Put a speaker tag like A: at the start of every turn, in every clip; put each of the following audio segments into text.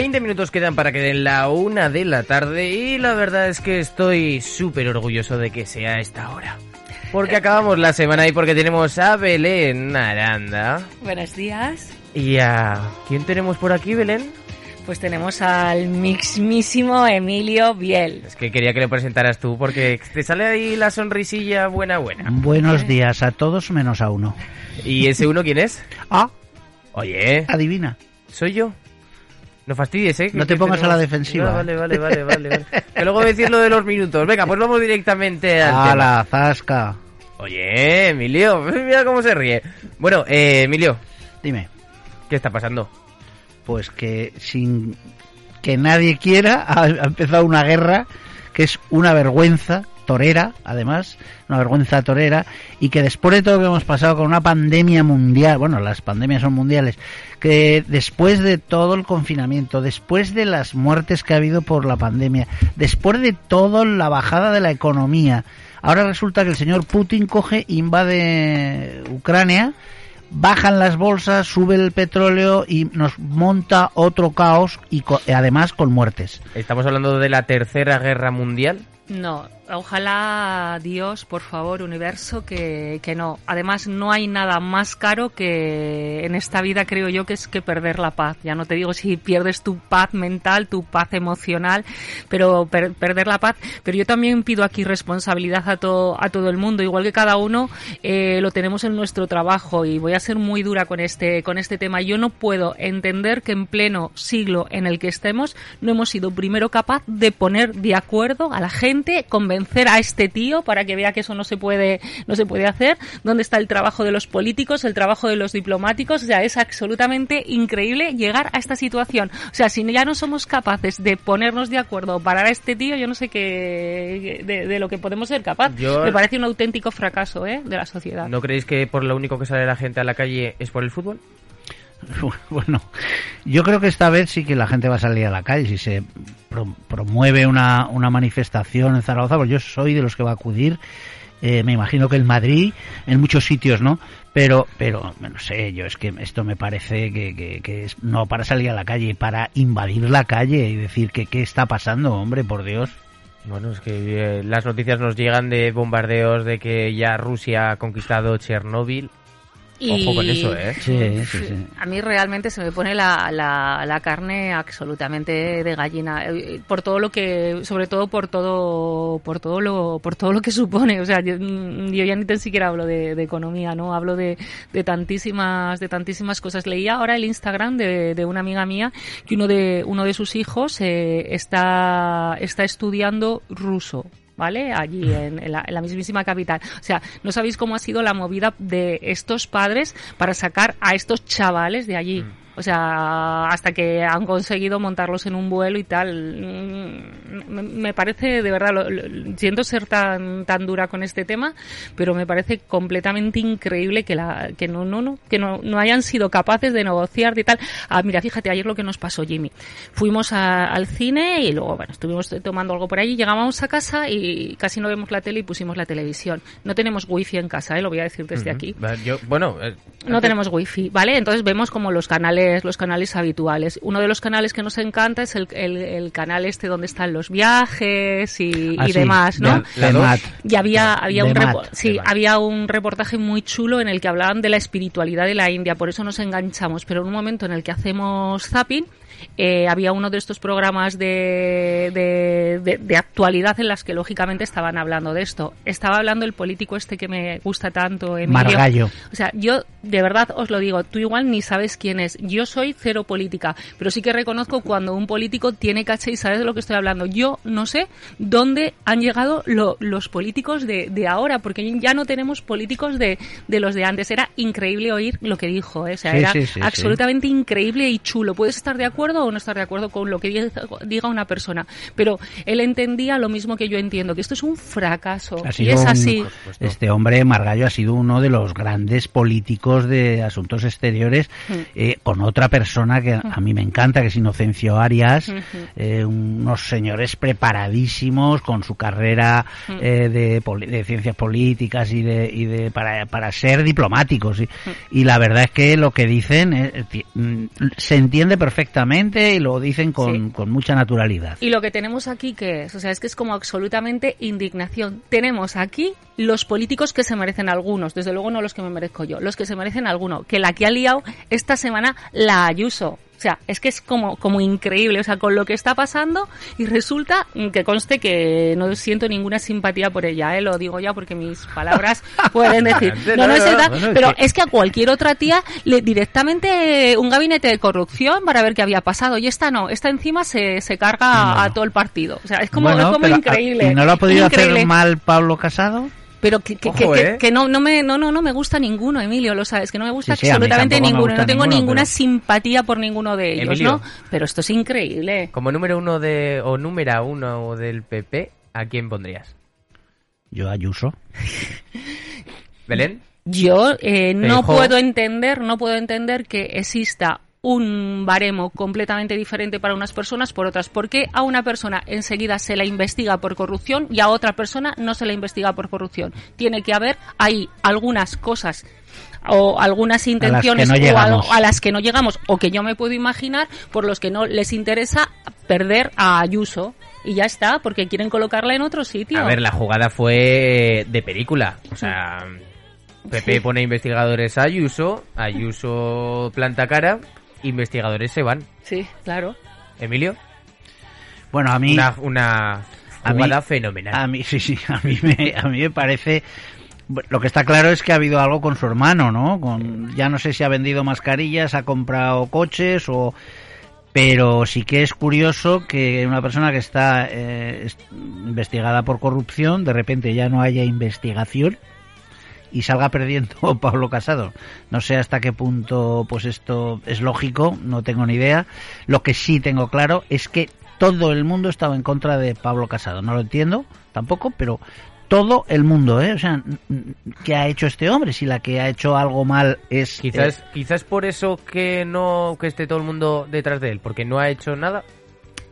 A: 20 minutos quedan para que den la una de la tarde y la verdad es que estoy súper orgulloso de que sea esta hora. Porque acabamos la semana y porque tenemos a Belén Aranda.
B: Buenos días.
A: ¿Y a quién tenemos por aquí, Belén?
B: Pues tenemos al mismísimo Emilio Biel.
A: Es que quería que le presentaras tú porque te sale ahí la sonrisilla buena buena.
C: Buenos días a todos menos a uno.
A: ¿Y ese uno quién es?
C: Ah,
A: Oye,
C: adivina.
A: soy yo. No fastidies, ¿eh?
C: No te pongas
A: tenemos-
C: a la defensiva.
A: Ah, vale, vale, vale, vale, vale. Que luego decir lo de los minutos. Venga, pues vamos directamente al tema.
C: A la zasca.
A: Oye, Emilio, mira cómo se ríe. Bueno, eh, Emilio,
C: Dime,
A: ¿qué está pasando?
C: pues que sin que nadie quiera ha, ha empezado una guerra que es una vergüenza torera, además, una vergüenza torera, y que después de todo lo que hemos pasado con una pandemia mundial, bueno, las pandemias son mundiales, que después de todo el confinamiento, después de las muertes que ha habido por la pandemia, después de todo la bajada de la economía, ahora resulta que el señor Putin coge, invade Ucrania, bajan las bolsas, sube el petróleo y nos monta otro caos y co- además con muertes.
A: ¿Estamos hablando de la Tercera Guerra Mundial?
B: No, ojalá Dios, por favor, universo, que, que no. Además, no hay nada más caro que en esta vida, creo yo, que es que perder la paz. Ya no te digo si pierdes tu paz mental, tu paz emocional, pero per- perder la paz. Pero yo también pido aquí responsabilidad a, to- a todo el mundo, igual que cada uno eh, lo tenemos en nuestro trabajo y voy a ser muy dura con este, con este tema. Yo no puedo entender que en pleno siglo en el que estemos no hemos sido primero capaz de poner de acuerdo a la gente, convencer a este tío para que vea que eso no se puede, no se puede hacer. ¿Dónde está el trabajo de los políticos, el trabajo de los diplomáticos? O sea, es absolutamente increíble llegar a esta situación. O sea, si ya no somos capaces de ponernos de acuerdo o parar a este tío, yo no sé qué de, de lo que podemos ser capaz.
A: Yo-
B: Me parece un auténtico fracaso ¿eh? de la sociedad.
A: ¿No creéis que por lo único que sale la gente a la calle es por el fútbol?
C: Bueno, yo creo que esta vez sí que la gente va a salir a la calle. Si se pro- promueve una, una manifestación en Zaragoza, pues yo soy de los que va a acudir. Eh, me imagino que en Madrid, en muchos sitios, ¿no? Pero, pero, no sé, yo es que esto me parece que es no para salir a la calle, para invadir la calle y decir que qué está pasando, hombre, por Dios.
A: Bueno, es que eh, las noticias nos llegan de bombardeos de que ya Rusia ha conquistado Chernóbil. Ojo con eso, ¿eh?
C: Sí, sí, sí.
B: A mí realmente se me pone la, la, la carne absolutamente de gallina eh, por todo lo que, sobre todo por todo, por todo lo, por todo lo que supone. O sea, yo, mm, yo ya ni tan siquiera hablo de, de economía, no hablo de, de tantísimas, de tantísimas cosas. Leía ahora el Instagram de, de una amiga mía que uno de uno de sus hijos eh, está está estudiando ruso. ¿Vale? Allí en, en la, en la mismísima capital. O sea, no sabéis cómo ha sido la movida de estos padres para sacar a estos chavales de allí. O sea, hasta que han conseguido montarlos en un vuelo y tal. Mm, Me, parece, de verdad, lo, lo- siento ser tan, tan dura con este tema, pero me parece completamente increíble que la, que no, no, no, que no, no hayan sido capaces de negociar de tal. Ah, mira, fíjate, ayer lo que nos pasó, Jimmy. Fuimos a- al cine y luego, bueno, estuvimos tomando algo por allí, llegábamos a casa y casi no vemos la tele y pusimos la televisión. No tenemos wifi en casa, ¿eh? lo voy a decir desde aquí.
A: Yo, bueno, eh,
B: No tenemos wifi, ¿vale? Entonces vemos como los canales, los canales habituales. Uno de los canales que nos encanta es el, el- el canal este donde están los viajes y,
C: Ah,
B: y
C: sí,
B: demás, ¿no?
C: de-.
B: Y había, había
C: de
B: un
C: Mat.
B: repo- sí,
A: De Mat.
B: había un reportaje muy chulo en el que hablaban de la espiritualidad de la India, por eso nos enganchamos. Pero en un momento en el que hacemos zapping, eh, había uno de estos programas de, de, de- de actualidad en las que lógicamente estaban hablando de esto. Estaba hablando el político este que me gusta tanto, Emilio.
C: Margallo.
B: O sea, yo de verdad os lo digo, tú igual ni sabes quién es. Yo soy cero política, pero sí que reconozco cuando un político tiene caché y sabes de lo que estoy hablando. Yo no sé dónde han llegado lo- los políticos de, de ahora, porque ya no tenemos políticos de, de los de antes. Era increíble oír lo que dijo, ¿eh? o sea,
C: Sí,
B: era
C: sí, sí, sí.
B: absolutamente increíble y chulo. Puedes estar de acuerdo acuerdo o no estar de acuerdo con lo que diga, una persona, pero él entendía lo mismo que yo entiendo, que esto es un fracaso.
C: Ha
B: y es
C: un-
B: así.
C: este hombre, Margallo, ha sido uno de los grandes políticos de asuntos exteriores,
B: Mm.
C: eh, con otra persona que a mí me encanta, que es Inocencio Arias, eh, unos señores preparadísimos con su carrera
B: Mm.
C: eh, de, de ciencias políticas y de, y de para, para ser diplomáticos. Y, y la verdad es que lo que dicen eh, mm, se entiende perfectamente y lo dicen con,
B: Sí.
C: con mucha naturalidad.
B: Y lo que tenemos aquí, que es? O sea, es que es como absolutamente indignación. Tenemos aquí los políticos que se merecen algunos, desde luego no los que me merezco yo, los que se merecen alguno, que la que ha liado esta semana la Ayuso. O sea, es que es como, como increíble, o sea, con lo que está pasando y resulta que conste que no siento ninguna simpatía por ella, ¿eh? lo digo ya porque mis palabras pueden decir. No, no es verdad, pero es que a cualquier otra tía le directamente un gabinete de corrupción para ver qué había pasado y esta no, esta encima se, se carga
C: No.
B: a todo el partido. O sea, es como,
C: Bueno,
B: es como
C: pero,
B: increíble.
C: ¿Y no lo ha podido
B: increíble.
C: hacer mal Pablo Casado?
B: Pero que, que,
A: Ojo,
B: que-
A: ¿eh?
B: que no, no me, no, no, no me gusta ninguno, Emilio, lo sabes, que no me gusta
C: Sí, sí,
B: absolutamente ninguno.
C: gusta
B: No tengo
C: ninguno,
B: ninguna
C: pero-
B: simpatía por ninguno de ellos,
A: Emilio.
B: ¿no? Pero esto es increíble.
A: Como número uno de o número uno del PP, ¿a quién pondrías?
C: Yo Ayuso.
A: ¿Belén?
B: Yo eh, no puedo entender, no puedo entender que exista un baremo completamente diferente para unas personas por otras. ¿Por qué a una persona enseguida se la investiga por corrupción y a otra persona no se la investiga por corrupción? Tiene que haber ahí algunas cosas o algunas intenciones
C: no
B: o
C: llegamos.
B: algo- a las que no llegamos o que yo me puedo imaginar por los que no les interesa perder a Ayuso y ya está, porque quieren colocarla en otro sitio.
A: A ver, la jugada fue de película. O sea, PP
B: Sí.
A: pone investigadores a Ayuso, Ayuso planta cara, investigadores se van.
B: Sí, claro.
A: Emilio,
C: Bueno, a mí,
A: una, una
C: a mí-
A: jugada fenomenal.
C: a mí, sí, sí, a mí me, a mí me parece. Lo que está claro es que ha habido algo con su hermano, ¿no? Con, ya no sé si ha vendido mascarillas, ha comprado coches o. Pero sí que es curioso que una persona que está eh, es- investigada por corrupción, de repente ya no haya investigación y salga perdiendo Pablo Casado. No sé hasta qué punto pues esto es lógico, no tengo ni idea. Lo que sí tengo claro es que todo el mundo estaba en contra de Pablo Casado. No lo entiendo tampoco, pero todo el mundo, ¿eh? O sea, ¿qué ha hecho este hombre? Si la que ha hecho algo mal es...
A: Quizás,
C: eh,
A: quizás por eso que no que esté todo el mundo detrás de él, porque no ha hecho nada.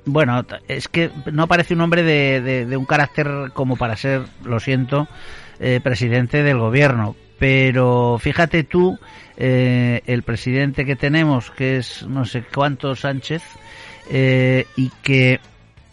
C: Bueno, es que no parece un hombre de, de- de un carácter como para ser, lo siento, eh, presidente del gobierno. Pero fíjate tú, eh, el presidente que tenemos, que es no sé cuánto Sánchez, eh, y que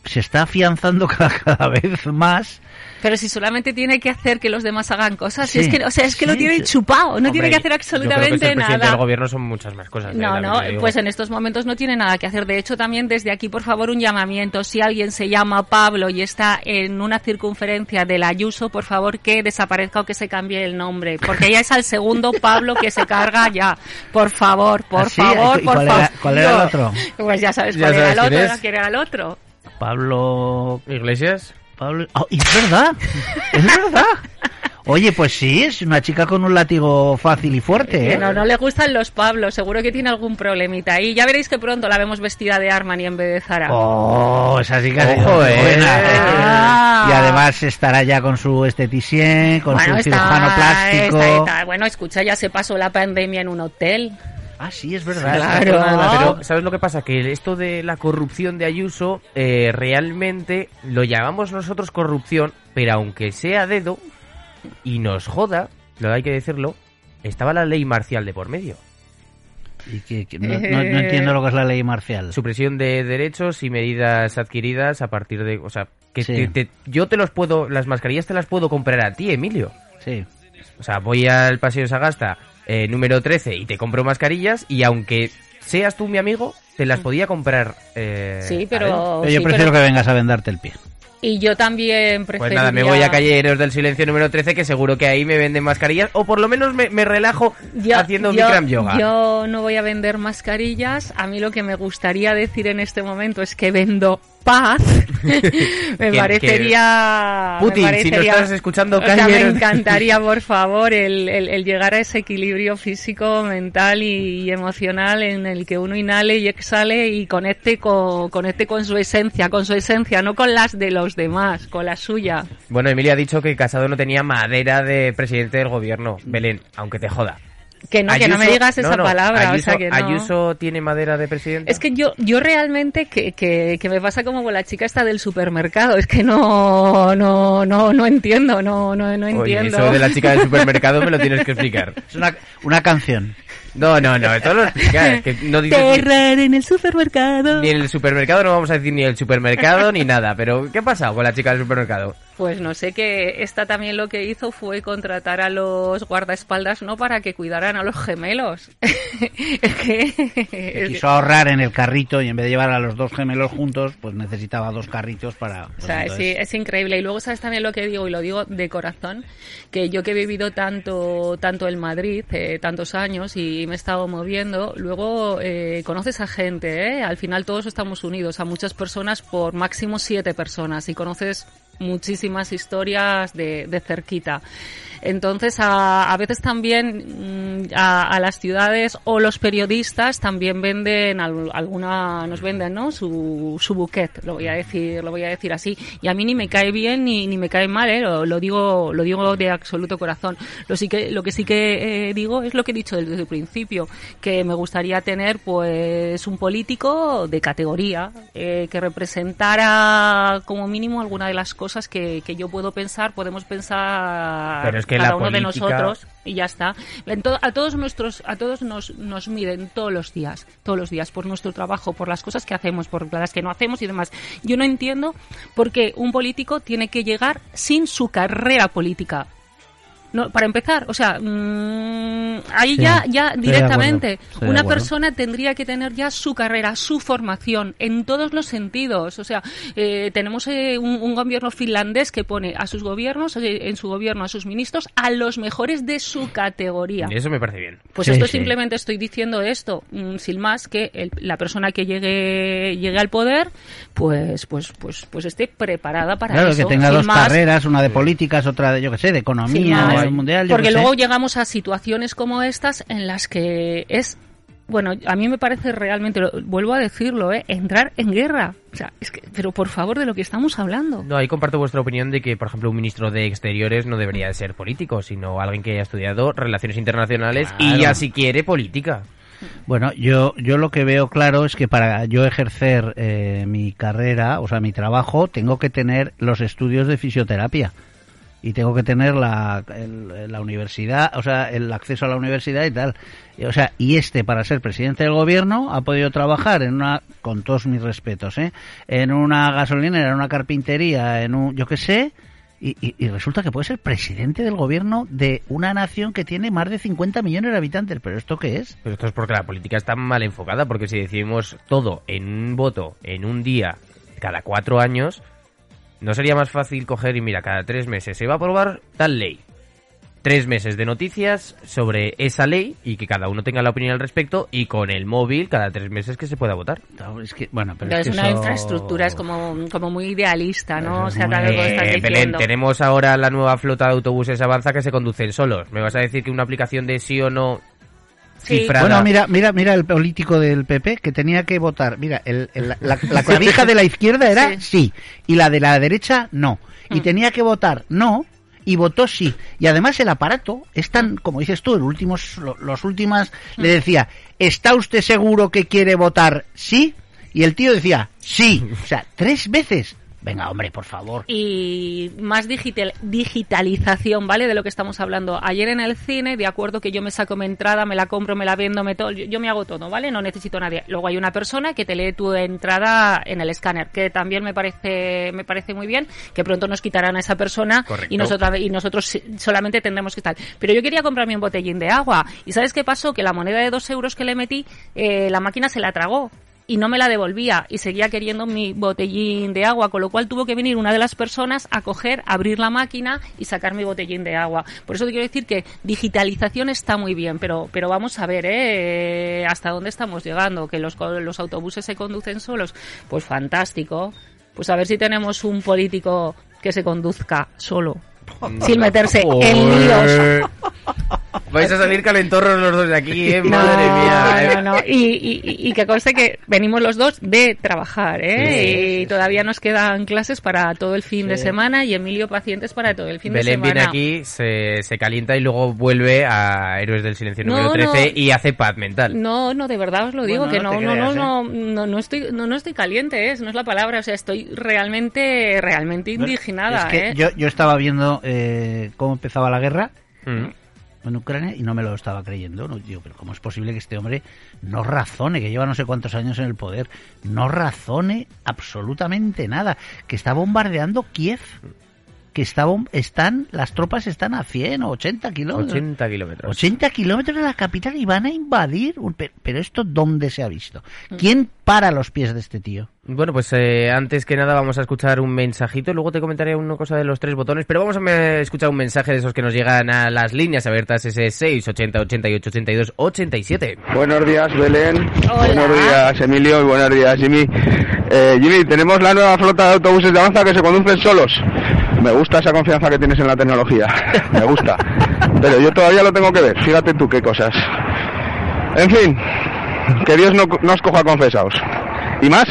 C: se está afianzando cada, cada vez más.
B: Pero si solamente tiene que hacer que los demás hagan cosas,
C: Sí,
B: si es que, o sea, es que lo tiene chupado, no
A: Hombre,
B: tiene que hacer
A: yo creo que ser
B: absolutamente
A: del
B: nada.
A: gobierno son muchas más cosas. eh,
B: No, no, pues en estos momentos no tiene nada que hacer. De hecho, también desde aquí, por favor, un llamamiento. Si alguien se llama Pablo y está en una circunferencia del Ayuso, por favor, que desaparezca o que se cambie el nombre. Porque ya es al segundo Pablo que se carga ya. Por favor, por
C: ¿Ah, sí?
B: favor,
C: ¿Y
B: por
C: cuál
B: favor.
C: era- cuál era el otro?
B: Pues ya sabes
A: Ya
B: cuál era el otro, era el otro.
C: Pablo...
A: Iglesias.
C: Pablo... ¡Oh, y es verdad! ¡Es verdad! Oye, pues sí, es una chica con un látigo fácil y fuerte, ¿eh?
B: no, no le gustan los Pablos, seguro que tiene algún problemita ahí. Ya veréis que pronto la vemos vestida de Armani en vez de Zara.
C: Oh, esa chica es
A: Ojo, eh.
C: buena.
B: Ah.
C: Y además estará ya con su esteticien, con
B: Bueno,
C: su
B: está-
C: cirujano plástico.
B: está- está- bueno, escucha, ya se pasó la pandemia en un hotel.
C: Ah, sí, es verdad.
B: Claro.
A: Pero, ¿sabes lo que pasa? Que esto de la corrupción de Ayuso, eh, realmente lo llamamos nosotros corrupción, pero aunque sea dedo y nos joda, lo hay que decirlo, estaba la ley marcial de por medio.
C: Y que- que no, no- no entiendo lo que es la ley marcial.
A: Supresión de derechos y medidas adquiridas a partir de... O sea, que
C: Sí.
A: te- te- yo te los puedo... Las mascarillas te las puedo comprar a ti, Emilio.
C: Sí.
A: O sea, voy al Paseo Sagasta eh, número 13 y te compro mascarillas y aunque seas tú mi amigo, te las podía comprar. eh,
B: Sí, pero...
C: Pero yo
B: sí,
C: prefiero
B: pero-
C: que vengas a vendarte el pie.
B: Y yo también
A: Pues
B: preferiría...
A: nada, me voy a Callejeros del Silencio número 13, que seguro que ahí me venden mascarillas, o por lo menos me, me relajo
B: Yo-
A: haciendo
B: yo-
A: Bikram Yoga.
B: Yo no voy a vender mascarillas. A mí lo que me gustaría decir en este momento es que vendo paz. me
A: Que-
B: parecería... me
A: Putin, si no
B: parecería-
A: estás escuchando
B: o sea, me encantaría, por favor, el, el- el llegar a ese equilibrio físico, mental y, y emocional en el que uno inhale y exhale y conecte con, conecte con su esencia, con su esencia, no con las de los demás, con la suya.
A: Bueno, Emilia ha dicho que Casado no tenía madera de presidente del gobierno. Belén, aunque te joda.
B: Que no, que no me
A: Ayuso-
B: digas esa
A: no, no,
B: palabra,
A: Ayuso,
B: o sea que no.
A: Ayuso tiene madera de presidente.
B: Es que yo, yo realmente que, que, que me pasa como con la chica esta del supermercado, es que no, no, no, no entiendo, no, no, no
A: Oye,
B: entiendo.
A: eso de la chica del supermercado me lo tienes que explicar.
C: Es una, una canción.
A: No, no, no, esto lo explica, es que no dices
B: Terror en el supermercado.
A: ni en el supermercado, no vamos a decir ni el supermercado ni nada, pero ¿qué ha pasado con la chica del supermercado?
B: Pues no sé que esta también lo que hizo fue contratar a los guardaespaldas no para que cuidaran a los gemelos. es que,
C: quiso ahorrar en el carrito y en vez de llevar a los dos gemelos juntos, pues necesitaba dos carritos para...
B: O
C: pues
B: sea, es,
C: entonces-
B: es increíble. Y luego sabes también lo que digo, y lo digo de corazón, que yo que he vivido tanto, tanto en Madrid, eh, tantos años, y me he estado moviendo, luego eh, conoces a gente, ¿eh? Al final todos estamos unidos, a muchas personas por máximo siete personas, y conoces muchísimas historias de, de cerquita. Entonces, a, a veces también mm, a, a las ciudades o los periodistas también venden al- alguna, nos venden, ¿no? Su, su buquet, lo voy a decir, lo voy a decir así. Y a mí ni me cae bien ni, ni me cae mal, ¿eh? Lo, lo digo, lo digo de absoluto corazón. Lo sí que, lo que sí que eh, digo es lo que he dicho desde el principio, que me gustaría tener, pues, un político de categoría, eh, que representara como mínimo alguna de las cosas que, que yo puedo pensar, podemos pensar
A: Pero es que
B: cada
A: la
B: uno de nosotros y ya está. En to- a todos nuestros, a todos nos, nos miden todos los días, todos los días por nuestro trabajo, por las cosas que hacemos, por las que no hacemos y demás. Yo no entiendo por qué un político tiene que llegar sin su carrera política. No, para empezar, o sea, mm, ahí
C: Sí,
B: ya, ya directamente,
C: acuerdo,
B: una persona tendría que tener ya su carrera, su formación, en todos los sentidos. O sea, eh, tenemos eh, un, un gobierno finlandés que pone a sus gobiernos, eh, en su gobierno, a sus ministros, a los mejores de su categoría.
A: Eso me parece bien.
B: Pues
C: Sí,
B: esto
C: sí.
B: simplemente estoy diciendo esto, mm, sin más que el- la persona que llegue llegue al poder, pues pues pues pues esté preparada para
C: Claro,
B: eso.
C: que tenga
B: sin
C: dos
B: más,
C: carreras, una de políticas, otra de, yo qué sé, de
B: sin
C: economía, mundial,
B: Porque
C: sé.
B: luego llegamos a situaciones como estas en las que es bueno, a mí me parece realmente, lo- vuelvo a decirlo, ¿eh? entrar en guerra. O sea, es que, pero por favor, de lo que estamos hablando.
A: No, ahí comparto vuestra opinión de que, por ejemplo, un ministro de Exteriores no debería de ser político, sino alguien que haya estudiado relaciones internacionales y ya si quiere política.
C: Bueno, yo, yo lo que veo claro es que para yo ejercer eh, mi carrera, o sea, mi trabajo, tengo que tener los estudios de fisioterapia. Y tengo que tener la, la universidad, o sea, el acceso a la universidad y tal. O sea, y este, para ser presidente del gobierno, ha podido trabajar en una, con todos mis respetos, ¿eh? En una gasolinera, en una carpintería, en un, yo qué sé, y, y- resulta que puede ser presidente del gobierno de una nación que tiene más de 50 millones de habitantes. ¿Pero esto qué es?
A: Esto es porque la política está mal enfocada, porque si decidimos todo en un voto, en un día, cada cuatro años, ¿no sería más fácil coger y mira, cada tres meses se va a aprobar tal ley? Tres meses de noticias sobre esa ley y que cada uno tenga la opinión al respecto y con el móvil cada tres meses que se pueda votar.
C: No, es que, bueno, pero
B: Pero
C: es,
B: es
C: que
B: una
C: eso-
B: infraestructura, es como, como muy idealista, ¿no? O sea, vez lo estás
A: Eh, Belén, tenemos ahora la nueva flota de autobuses avanza que se conducen solos. ¿Me vas a decir que una aplicación de sí o no
B: Sí.
A: cifrada...
C: Bueno, mira, mira, mira el político del PP que tenía que votar. Mira, el- el- la, la clavija de la izquierda era
B: Sí.
C: sí. y la de la derecha no. Y
B: Mm.
C: tenía que votar no y votó sí. Y además el aparato es tan, como dices tú, el últimos, lo- los últimas le decía, ¿está usted seguro que quiere votar sí? Y el tío decía sí. O sea, tres veces. Venga, hombre, por favor.
B: y más digital, digitalización, ¿vale? De lo que estamos hablando. Ayer en el cine, de acuerdo que yo me saco mi entrada, me la compro, me la vendo, me todo, yo, yo me hago todo, ¿vale? No necesito a nadie. Luego hay una persona que te lee tu entrada en el escáner, que también me parece me parece muy bien, que pronto nos quitarán a esa persona
A: Correcto.
B: y nosotros y nosotros solamente tendremos que estar. Pero yo quería comprarme un botellín de agua y ¿sabes qué pasó? Que la moneda de dos euros que le metí, eh, la máquina se la tragó. Y no me la devolvía y seguía queriendo mi botellín de agua, con lo cual tuvo que venir una de las personas a coger, abrir la máquina y sacar mi botellín de agua. Por eso te quiero decir que digitalización está muy bien, pero, pero vamos a ver ¿eh? hasta dónde estamos llegando, que los, los autobuses se conducen solos, pues fantástico. Pues a ver si tenemos un político que se conduzca solo, sin meterse en líos.
A: Vais a salir calentorros los dos de aquí, ¿eh? Madre mía.
B: No, no, y, y, y, que conste que venimos los dos de trabajar, ¿eh? y todavía nos quedan clases para todo el fin de semana y Emilio pacientes para todo el fin
A: de
B: semana.
A: Belén viene aquí, se, se, calienta y luego vuelve a Héroes del Silencio número 13 y hace paz mental.
B: No, no, de verdad os lo digo, que no, no, no, no, no, no, estoy, no, no estoy caliente, ¿eh? no es la palabra, o sea, estoy realmente, realmente indignada.
C: Es que
B: ¿eh?
C: yo, yo estaba viendo eh, cómo empezaba la guerra.
A: Mm.
C: en Ucrania y no me lo estaba creyendo. No, digo, pero ¿cómo es posible que este hombre no razone, que lleva no sé cuántos años en el poder, no razone absolutamente nada? Que está bombardeando Kiev. Que está, están, las tropas están a 100 o 80 kilómetros.
A: 80 kilómetros.
C: 80 kilómetros de la capital y van a invadir. Pero, pero esto, ¿dónde se ha visto? ¿Quién para los pies de este tío?
A: Bueno, pues eh, antes que nada vamos a escuchar un mensajito, luego te comentaré una cosa de los tres botones, pero vamos a escuchar un mensaje de esos que nos llegan a las líneas abiertas, ese 6, 80, 88, 82, 87.
D: Buenos días, Belén.
B: Hola.
D: Buenos días, Emilio, y buenos días, Jimmy. Eh, Jimmy, tenemos la nueva flota de autobuses de Avanza que se conducen solos. Me gusta esa confianza que tienes en la tecnología, me gusta. Pero yo todavía lo tengo que ver, fíjate tú qué cosas. En fin, que Dios no, no os coja confesaos. Y más,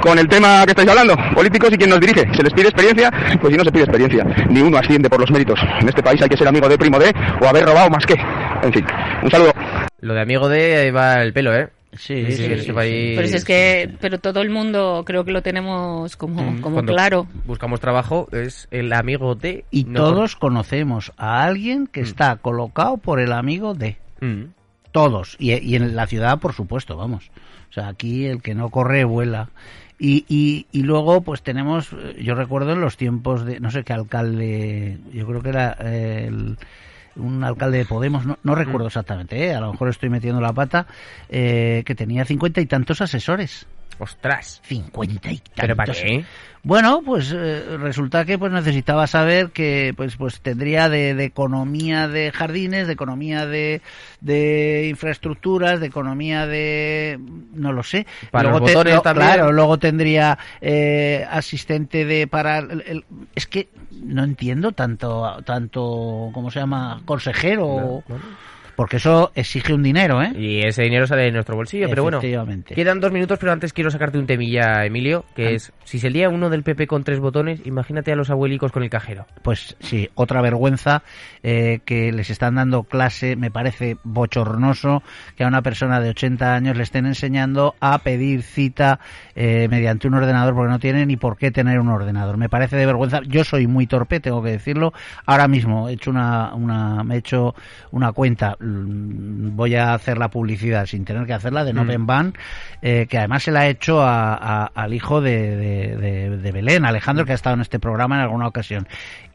D: con el tema que estáis hablando, políticos y quién nos dirige. ¿Se les pide experiencia? Pues si no se pide experiencia, ni uno asciende por los méritos. En este país hay que ser amigo de primo de o haber robado más que. En fin, un saludo.
A: Lo de amigo de ahí va el pelo, ¿eh?
C: Sí,
A: Sí,
C: sí,
A: este país-
B: Pero si es que, pero todo el mundo creo que lo tenemos como,
A: Mm,
B: como
A: cuando
B: claro.
A: Buscamos trabajo, es el amigo de...
C: Y
A: no
C: todos conocemos a alguien que está colocado por el amigo de.
A: Mm.
C: Todos. Y, y en la ciudad, por supuesto, vamos. O sea, aquí el que no corre vuela. Y, y, y luego, pues tenemos, yo recuerdo en los tiempos de, no sé qué alcalde, yo creo que era eh, el- un alcalde de Podemos, no, no recuerdo exactamente, ¿eh? a lo mejor estoy metiendo la pata, eh, que tenía cincuenta y tantos asesores.
A: Ostras.
C: Cincuenta y tantos.
A: ¿Pero para qué?
C: Bueno, pues eh, resulta que pues necesitaba saber que pues pues tendría de, de economía de jardines, de economía de, de infraestructuras, de economía de no lo sé.
A: Para los
C: te-
A: botones también.
C: Claro, luego tendría eh, asistente de para el- el- es que no entiendo tanto tanto cómo se llama consejero porque eso exige un dinero, ¿eh?
A: Y ese dinero sale de nuestro bolsillo, pero bueno. Quedan dos minutos, pero antes quiero sacarte un temilla, Emilio, que
C: Ah.
A: es, si se lía uno del PP con tres botones, imagínate a los abuelicos con el cajero.
C: pues sí, otra vergüenza eh, que les están dando clase, me parece bochornoso que a una persona de 80 años le estén enseñando a pedir cita eh, mediante un ordenador porque no tiene ni por qué tener un ordenador. Me parece de vergüenza. Yo soy muy torpe, tengo que decirlo. Ahora mismo he hecho una, una me he hecho una cuenta, voy a hacer la publicidad sin tener que hacerla de
A: Mm.
C: Open Ban, eh, que además se la he hecho a- a- al hijo de, de- de- de Belén, Alejandro, que ha estado en este programa en alguna ocasión.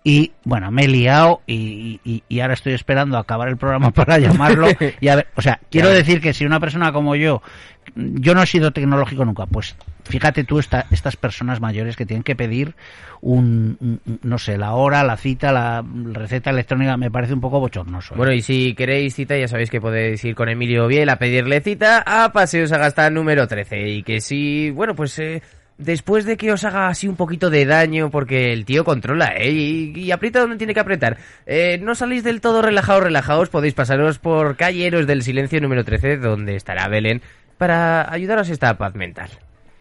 C: Y bueno, me he liado y, y- y ahora estoy esperando a acabar el programa para llamarlo. Y a ver, o sea, quiero decir que si una persona como yo, yo no he sido tecnológico nunca, pues fíjate tú esta- estas personas mayores que tienen que pedir un, no sé, la hora, la cita, la receta electrónica, me parece un poco bochornoso. ¿eh?
A: Bueno, y si queréis cita, ya sabéis que podéis ir con Emilio Biel a pedirle cita a Paseos Agasta número 13. Y que si, bueno, pues eh, después de que os haga así un poquito de daño, porque el tío controla, ¿eh? Y, y aprieta donde tiene que apretar. Eh, no salís del todo relajados, relajados, podéis pasaros por Calleros del Silencio número 13, donde estará Belén, para ayudaros a esta paz mental.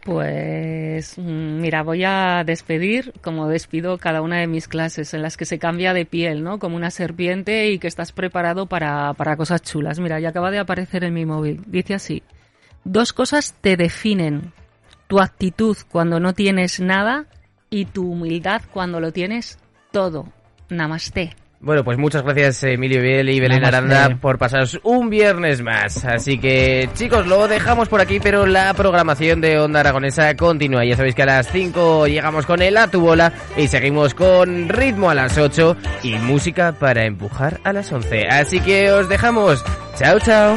B: Pues mm, mira, voy a despedir como despido cada una de mis clases en las que se cambia de piel, ¿no? Como una serpiente y que estás preparado para, para cosas chulas. Mira, ya acaba de aparecer en mi móvil. Dice así, dos cosas te definen. Tu actitud cuando no tienes nada y tu humildad cuando lo tienes todo. Namaste.
A: Bueno, pues muchas gracias Emilio Biel y Belén
C: Namaste.
A: Aranda por pasaros un viernes más. Así que chicos, lo dejamos por aquí, pero la programación de Onda Aragonesa continúa. Ya sabéis que a las 5 llegamos con el A tu bola y seguimos con ritmo a las 8 y música para empujar a las 11. Así que os dejamos. Chao, chao.